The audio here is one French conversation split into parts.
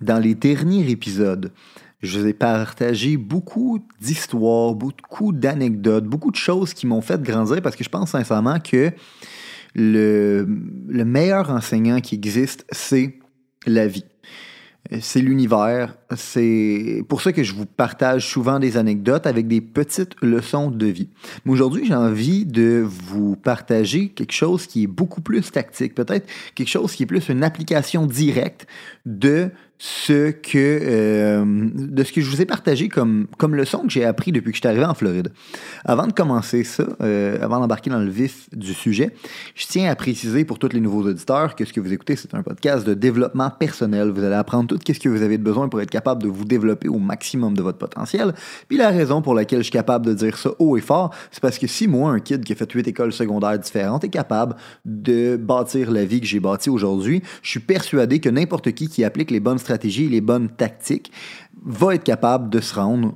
Dans les derniers épisodes, je vous ai partagé beaucoup d'histoires, beaucoup d'anecdotes, beaucoup de choses qui m'ont fait grandir parce que je pense sincèrement que le, le meilleur enseignant qui existe, c'est la vie. C'est l'univers. C'est pour ça que je vous partage souvent des anecdotes avec des petites leçons de vie. Mais aujourd'hui, j'ai envie de vous partager quelque chose qui est beaucoup plus tactique, peut-être quelque chose qui est plus une application directe de ce que, euh, de ce que je vous ai partagé comme, comme leçon que j'ai appris depuis que je suis arrivé en Floride. Avant de commencer ça, euh, avant d'embarquer dans le vif du sujet, je tiens à préciser pour tous les nouveaux auditeurs que ce que vous écoutez, c'est un podcast de développement personnel. Vous allez apprendre tout ce que vous avez besoin pour être capable de vous développer au maximum de votre potentiel. Puis la raison pour laquelle je suis capable de dire ça haut et fort, c'est parce que si moi, un kid qui a fait huit écoles secondaires différentes, est capable de bâtir la vie que j'ai bâtie aujourd'hui, je suis persuadé que n'importe qui qui applique les bonnes stratégies, les bonnes tactiques, va être capable de se rendre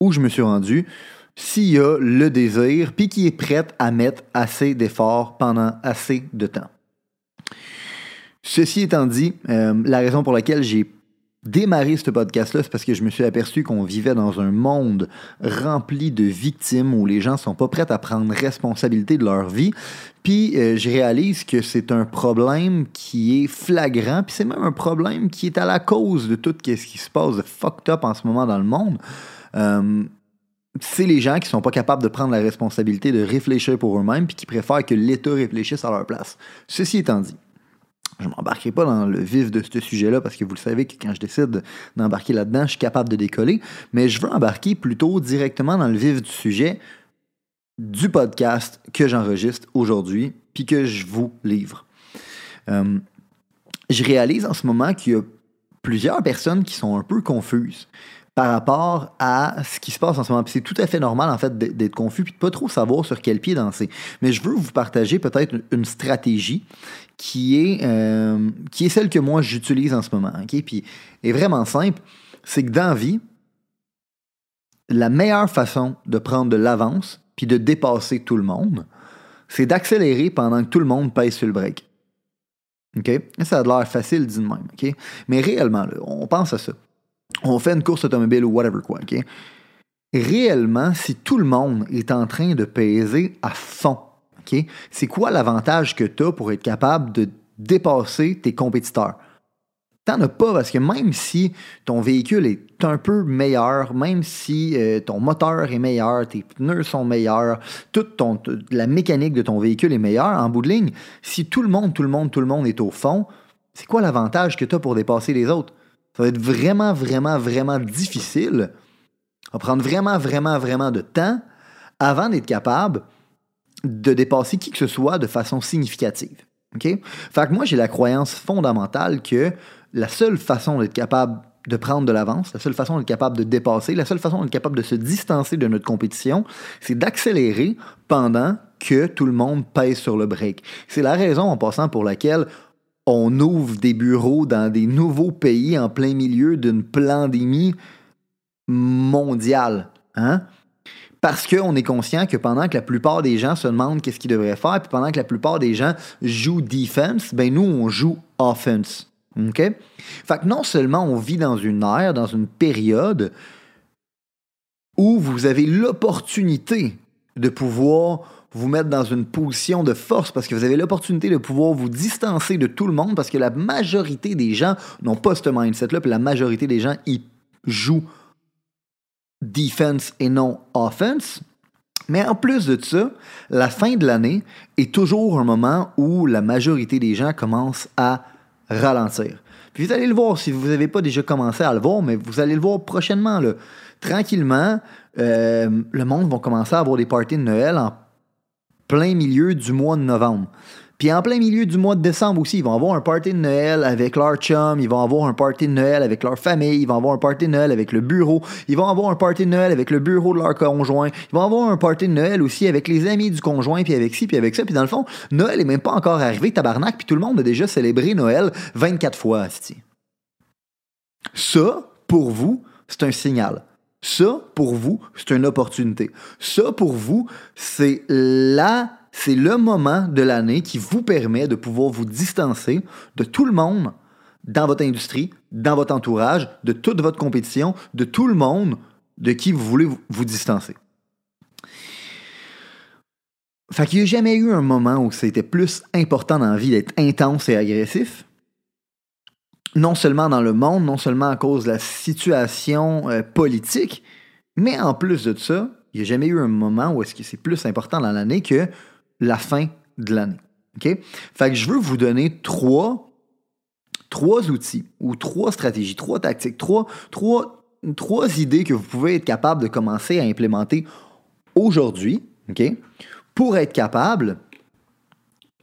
où je me suis rendu s'il a le désir, puis qui est prêt à mettre assez d'efforts pendant assez de temps. Ceci étant dit, euh, la raison pour laquelle j'ai démarré ce podcast-là, c'est parce que je me suis aperçu qu'on vivait dans un monde rempli de victimes où les gens sont pas prêts à prendre responsabilité de leur vie. Puis euh, je réalise que c'est un problème qui est flagrant, puis c'est même un problème qui est à la cause de tout ce qui se passe de fucked up en ce moment dans le monde. Euh, c'est les gens qui sont pas capables de prendre la responsabilité de réfléchir pour eux-mêmes, puis qui préfèrent que l'État réfléchisse à leur place. Ceci étant dit, je ne m'embarquerai pas dans le vif de ce sujet-là parce que vous le savez que quand je décide d'embarquer là-dedans, je suis capable de décoller. Mais je veux embarquer plutôt directement dans le vif du sujet du podcast que j'enregistre aujourd'hui puis que je vous livre. Euh, je réalise en ce moment qu'il y a plusieurs personnes qui sont un peu confuses par rapport à ce qui se passe en ce moment. c'est tout à fait normal, en fait, d'être confus puis de pas trop savoir sur quel pied danser. Mais je veux vous partager peut-être une stratégie qui est, euh, qui est celle que moi j'utilise en ce moment. OK? Est vraiment simple. C'est que dans la vie, la meilleure façon de prendre de l'avance puis de dépasser tout le monde, c'est d'accélérer pendant que tout le monde pèse sur le break. OK? Ça a l'air facile dit de même. Mais réellement, on pense à ça on fait une course automobile ou whatever quoi, OK? Réellement, si tout le monde est en train de peser à fond, OK? C'est quoi l'avantage que tu as pour être capable de dépasser tes compétiteurs? T'en as pas parce que même si ton véhicule est un peu meilleur, même si euh, ton moteur est meilleur, tes pneus sont meilleurs, toute la mécanique de ton véhicule est meilleure, en bout de ligne, si tout le monde, tout le monde, tout le monde est au fond, c'est quoi l'avantage que tu as pour dépasser les autres? Ça va être vraiment, vraiment, vraiment difficile. Ça va prendre vraiment, vraiment, vraiment de temps avant d'être capable de dépasser qui que ce soit de façon significative. OK? Fait que moi, j'ai la croyance fondamentale que la seule façon d'être capable de prendre de l'avance, la seule façon d'être capable de dépasser, la seule façon d'être capable de se distancer de notre compétition, c'est d'accélérer pendant que tout le monde pèse sur le break. C'est la raison en passant pour laquelle on ouvre des bureaux dans des nouveaux pays en plein milieu d'une pandémie mondiale. Hein? Parce qu'on est conscient que pendant que la plupart des gens se demandent qu'est-ce qu'ils devraient faire, puis pendant que la plupart des gens jouent defense, ben nous, on joue offense. OK? Fait que non seulement on vit dans une ère, dans une période où vous avez l'opportunité de pouvoir vous mettre dans une position de force parce que vous avez l'opportunité de pouvoir vous distancer de tout le monde parce que la majorité des gens n'ont pas ce mindset-là, puis la majorité des gens, ils jouent defense et non offense. Mais en plus de ça, la fin de l'année est toujours un moment où la majorité des gens commencent à ralentir. Puis vous allez le voir, si vous n'avez pas déjà commencé à le voir, mais vous allez le voir prochainement. Tranquillement, euh, le monde va commencer à avoir des parties de Noël en plein milieu du mois de novembre. Puis en plein milieu du mois de décembre aussi, ils vont avoir un party de Noël avec leur chum, ils vont avoir un party de Noël avec leur famille, ils vont avoir un party de Noël avec le bureau, ils vont avoir un party de Noël avec le bureau de leur conjoint, ils vont avoir un party de Noël aussi avec les amis du conjoint, puis avec ci, puis avec ça. Puis dans le fond, Noël est même pas encore arrivé, tabarnak, puis tout le monde a déjà célébré Noël 24 fois. Ça, pour vous, c'est un signal. Ça, pour vous, c'est une opportunité. Ça, pour vous, c'est la c'est le moment de l'année qui vous permet de pouvoir vous distancer de tout le monde dans votre industrie, dans votre entourage, de toute votre compétition, de tout le monde de qui vous voulez vous distancer. Fait qu'il n'y a jamais eu un moment où c'était plus important dans la vie d'être intense et agressif. Non seulement dans le monde, non seulement à cause de la situation euh, politique, mais en plus de ça, il n'y a jamais eu un moment où est-ce que c'est plus important dans l'année que la fin de l'année. OK? Fait que je veux vous donner trois, trois outils ou trois stratégies, trois tactiques, trois, trois, trois idées que vous pouvez être capable de commencer à implémenter aujourd'hui, OK? Pour être capable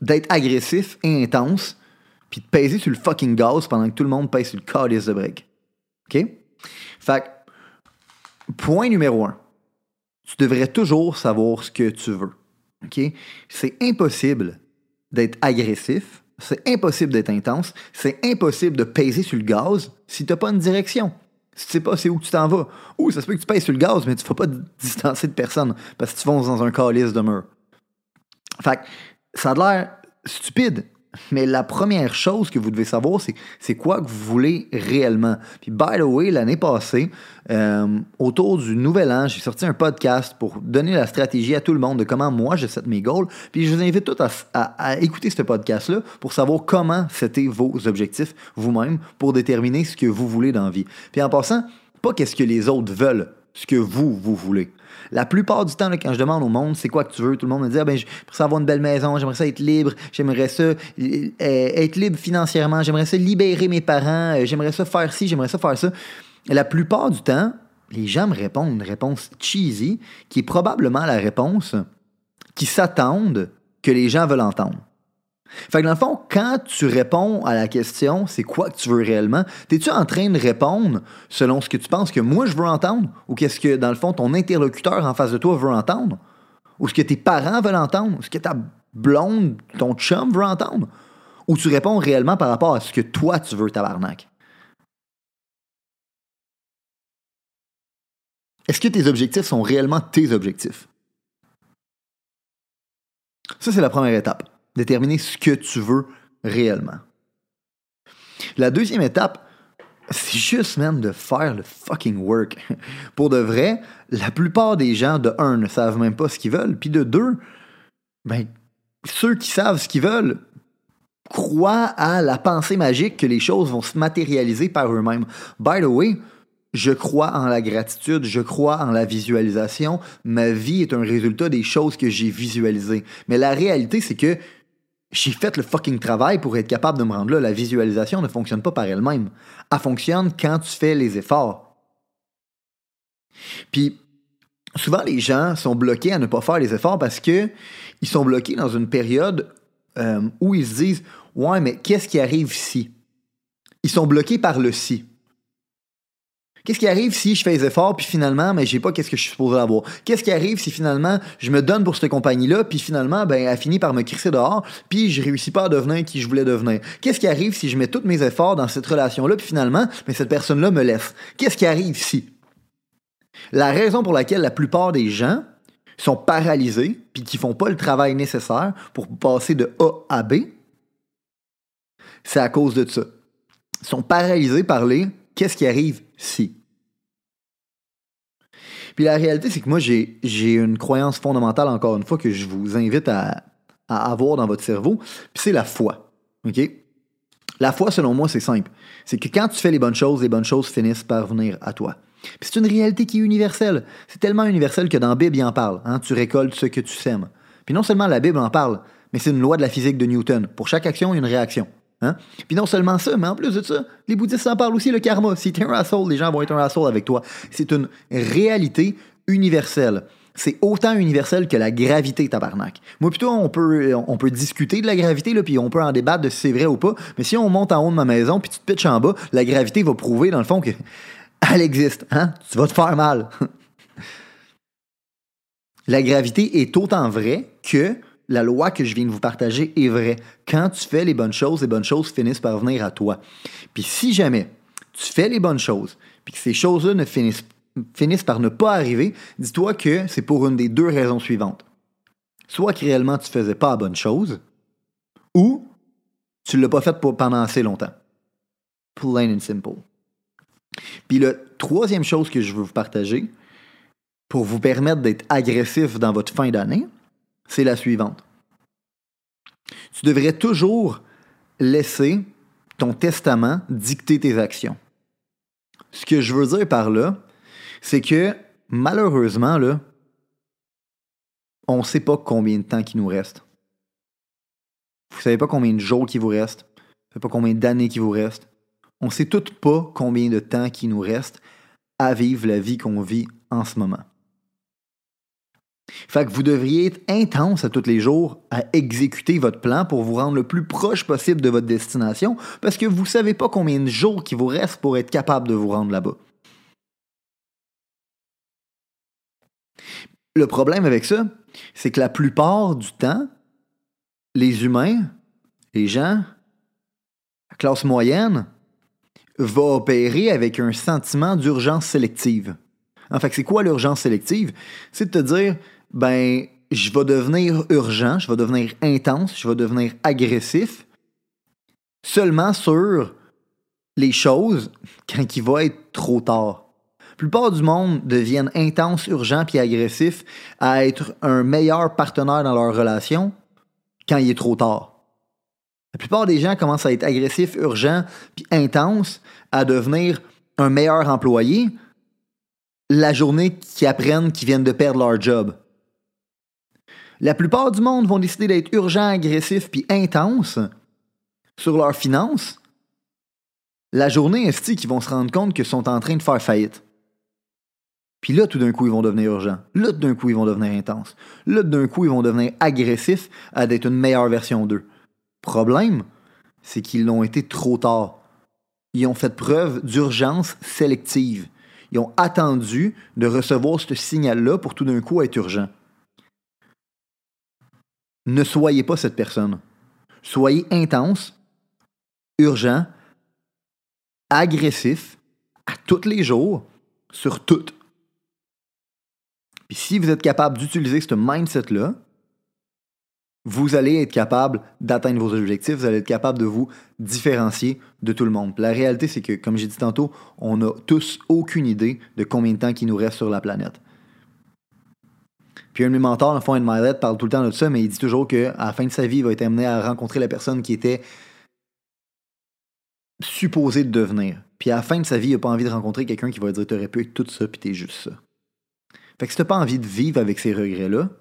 d'être agressif et intense, puis de peser sur le fucking gaz pendant que tout le monde pèse sur le calice de break. OK? Fait que, point numéro un, tu devrais toujours savoir ce que tu veux. C'est impossible d'être agressif, c'est impossible d'être intense, c'est impossible de peser sur le gaz si tu n'as pas une direction. Si tu sais pas c'est où tu t'en vas. Ou ça se peut que tu pèses sur le gaz, mais tu ne pas te distancer de personne parce que tu fonces dans un calice de mur. Fait ça a l'air stupide, mais la première chose que vous devez savoir, c'est c'est quoi que vous voulez réellement. Puis, by the way, l'année passée, euh, autour du nouvel an, j'ai sorti un podcast pour donner la stratégie à tout le monde de comment moi je set mes goals. Puis, je vous invite tous à, écouter ce podcast-là pour savoir comment c'était vos objectifs vous-même pour déterminer ce que vous voulez dans la vie. Puis, en passant, pas qu'est-ce que les autres veulent, ce que vous, vous voulez. La plupart du temps, quand je demande au monde c'est quoi que tu veux, tout le monde me dit ah, ben, j'aimerais avoir une belle maison, j'aimerais ça être libre, j'aimerais ça euh, être libre financièrement, j'aimerais ça libérer mes parents, euh, j'aimerais ça faire ci, j'aimerais ça faire ça. la plupart du temps, les gens me répondent une réponse cheesy qui est probablement la réponse qui s'attendent que les gens veulent entendre. Fait que dans le fond, quand tu réponds à la question, c'est quoi que tu veux réellement, es-tu en train de répondre selon ce que tu penses que moi je veux entendre ou qu'est-ce que, dans le fond, ton interlocuteur en face de toi veut entendre? Ou ce que tes parents veulent entendre? Ou ce que ta blonde, ton chum veut entendre? Ou tu réponds réellement par rapport à ce que toi tu veux, tabarnak? Est-ce que tes objectifs sont réellement tes objectifs? Ça, c'est la première étape déterminer ce que tu veux réellement. La deuxième étape, c'est juste même de faire le fucking work. Pour de vrai, la plupart des gens, de un, ne savent même pas ce qu'ils veulent, puis de deux, ben, ceux qui savent ce qu'ils veulent croient à la pensée magique que les choses vont se matérialiser par eux-mêmes. By the way, je crois en la gratitude, je crois en la visualisation. Ma vie est un résultat des choses que j'ai visualisées. Mais la réalité, c'est que j'ai fait le fucking travail pour être capable de me rendre là. La visualisation ne fonctionne pas par elle-même. Elle fonctionne quand tu fais les efforts. Puis, souvent, les gens sont bloqués à ne pas faire les efforts parce qu'ils sont bloqués dans une période euh, où ils se disent Ouais, mais qu'est-ce qui arrive si Ils sont bloqués par le si. Qu'est-ce qui arrive si je fais des efforts, puis finalement, mais j'ai pas qu'est-ce que je suis supposé avoir? Qu'est-ce qui arrive si finalement, je me donne pour cette compagnie-là, puis finalement, ben, elle finit par me crisser dehors, puis je réussis pas à devenir qui je voulais devenir? Qu'est-ce qui arrive si je mets tous mes efforts dans cette relation-là, puis finalement, mais cette personne-là me laisse? Qu'est-ce qui arrive si? La raison pour laquelle la plupart des gens sont paralysés, puis qui font pas le travail nécessaire pour passer de A à B, c'est à cause de ça. Ils sont paralysés par les qu'est-ce qui arrive si. Puis la réalité, c'est que moi, j'ai une croyance fondamentale, encore une fois, que je vous invite à, avoir dans votre cerveau, puis c'est la foi. OK? La foi, selon moi, c'est simple. C'est que quand tu fais les bonnes choses, les bonnes choses finissent par venir à toi. Puis c'est une réalité qui est universelle. C'est tellement universel que dans la Bible, il en parle. Hein? Tu récoltes ce que tu sèmes. Puis non seulement la Bible en parle, mais c'est une loi de la physique de Newton. Pour chaque action, il y a une réaction. Hein? Puis non seulement ça, mais en plus de ça, les bouddhistes en parlent aussi, le karma. Si t'es un asshole, les gens vont être un asshole avec toi. C'est une réalité universelle. c'est autant universel que la gravité, tabarnak. Moi, plutôt, on peut, on peut discuter de la gravité, là, puis on peut en débattre de si c'est vrai ou pas. Mais si on monte en haut de ma maison, puis tu te pitches en bas, la gravité va prouver, dans le fond, qu'elle existe. Hein? Tu vas te faire mal. la gravité est autant vraie que la loi que je viens de vous partager est vraie. Quand tu fais les bonnes choses, les bonnes choses finissent par venir à toi. Puis si jamais tu fais les bonnes choses, puis que ces choses-là ne finissent par ne pas arriver, dis-toi que c'est pour une des deux raisons suivantes. Soit que réellement tu faisais pas la bonne chose, ou tu l'as pas fait pendant assez longtemps. Plain and simple. Puis la troisième chose que je veux vous partager, pour vous permettre d'être agressif dans votre fin d'année, c'est la suivante. Tu devrais toujours laisser ton testament dicter tes actions. Ce que je veux dire par là, c'est que malheureusement, là, on ne sait pas combien de temps il nous reste. Vous ne savez pas combien de jours qui vous reste. Vous ne savez pas combien d'années qui vous reste. On ne sait tout pas combien de temps qui nous reste à vivre la vie qu'on vit en ce moment. Fait que vous devriez être intense à tous les jours à exécuter votre plan pour vous rendre le plus proche possible de votre destination parce que vous ne savez pas combien de jours qui vous reste pour être capable de vous rendre là-bas. Le problème avec ça, c'est que la plupart du temps, les humains, les gens, la classe moyenne, va opérer avec un sentiment d'urgence sélective. En fait, c'est quoi l'urgence sélective? C'est de te dire, ben, je vais devenir urgent, je vais devenir intense, je vais devenir agressif seulement sur les choses quand il va être trop tard. La plupart du monde deviennent intenses, urgents puis agressifs à être un meilleur partenaire dans leur relation quand il est trop tard. La plupart des gens commencent à être agressifs, urgents puis intenses à devenir un meilleur employé la journée qu'ils apprennent qu'ils viennent de perdre leur job. La plupart du monde vont décider d'être urgents, agressifs puis intenses sur leurs finances la journée est qu'ils vont se rendre compte qu'ils sont en train de faire faillite? Puis là, tout d'un coup, ils vont devenir urgents. Là, tout d'un coup, ils vont devenir intenses. Là, tout d'un coup, ils vont devenir agressifs à d'être une meilleure version d'eux. Problème, c'est qu'ils l'ont été trop tard. Ils ont fait preuve d'urgence sélective. Ils ont attendu de recevoir ce signal-là pour tout d'un coup être urgent. Ne soyez pas cette personne. Soyez intense, urgent, agressif à tous les jours, sur toutes. Puis si vous êtes capable d'utiliser ce mindset-là, vous allez être capable d'atteindre vos objectifs, vous allez être capable de vous différencier de tout le monde. la réalité, c'est que, comme j'ai dit tantôt, on n'a tous aucune idée de combien de temps il nous reste sur la planète. Puis un de mes mentors, le fond, Ed Milet, parle tout le temps de ça, mais il dit toujours qu'à la fin de sa vie, il va être amené à rencontrer la personne qui était supposée de devenir. Puis à la fin de sa vie, il n'a pas envie de rencontrer quelqu'un qui va dire T'aurais pu être tout ça, puis t'es juste ça. Fait que si t'as pas envie de vivre avec ces regrets-là,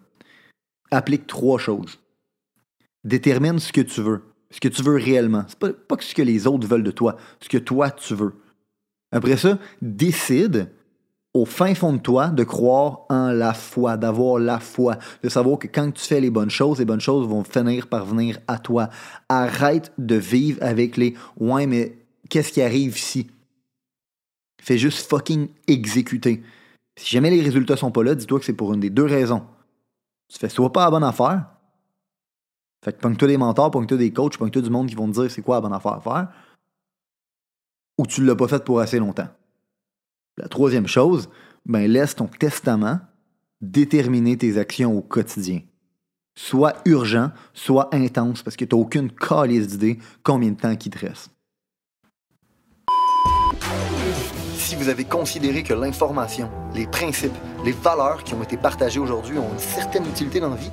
applique trois choses. Détermine ce que tu veux, ce que tu veux réellement. C'est pas, pas ce que les autres veulent de toi, ce que toi tu veux. Après ça, décide au fin fond de toi de croire en la foi, d'avoir la foi, de savoir que quand tu fais les bonnes choses, les bonnes choses vont finir par venir à toi. Arrête de vivre avec les ouais, mais qu'est-ce qui arrive ici? Fais juste fucking exécuter. Si jamais les résultats sont pas là, dis-toi que c'est pour une des deux raisons. Tu fais soit pas la bonne affaire, fait que pogne-toi des mentors, pogne-toi des coachs, pogne-toi du monde qui vont te dire c'est quoi la bonne affaire à faire, ou tu l'as pas fait pour assez longtemps. La troisième chose, ben laisse ton testament déterminer tes actions au quotidien. Soit urgent, soit intense, parce que tu n'as aucune calice d'idée combien de temps il te reste. si vous avez considéré que l'information, les principes, les valeurs qui ont été partagées aujourd'hui ont une certaine utilité dans la vie,